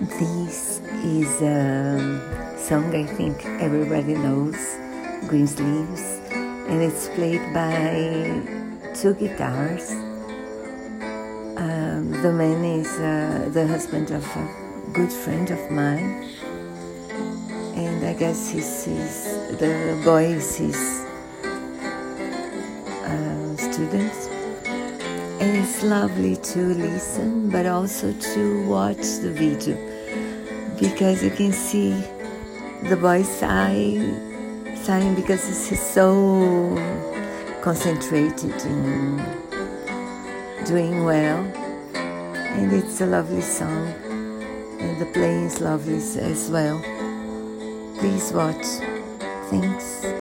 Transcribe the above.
This is a song I think everybody knows, Greensleeves, and it's played by two guitars. Um, the man is uh, the husband of a good friend of mine, and I guess he's, he's the boy is his uh, student. And it's lovely to listen, but also to watch the video because you can see the boy sighing, sighing because he's so concentrated in doing well. And it's a lovely song, and the playing is lovely as well. Please watch.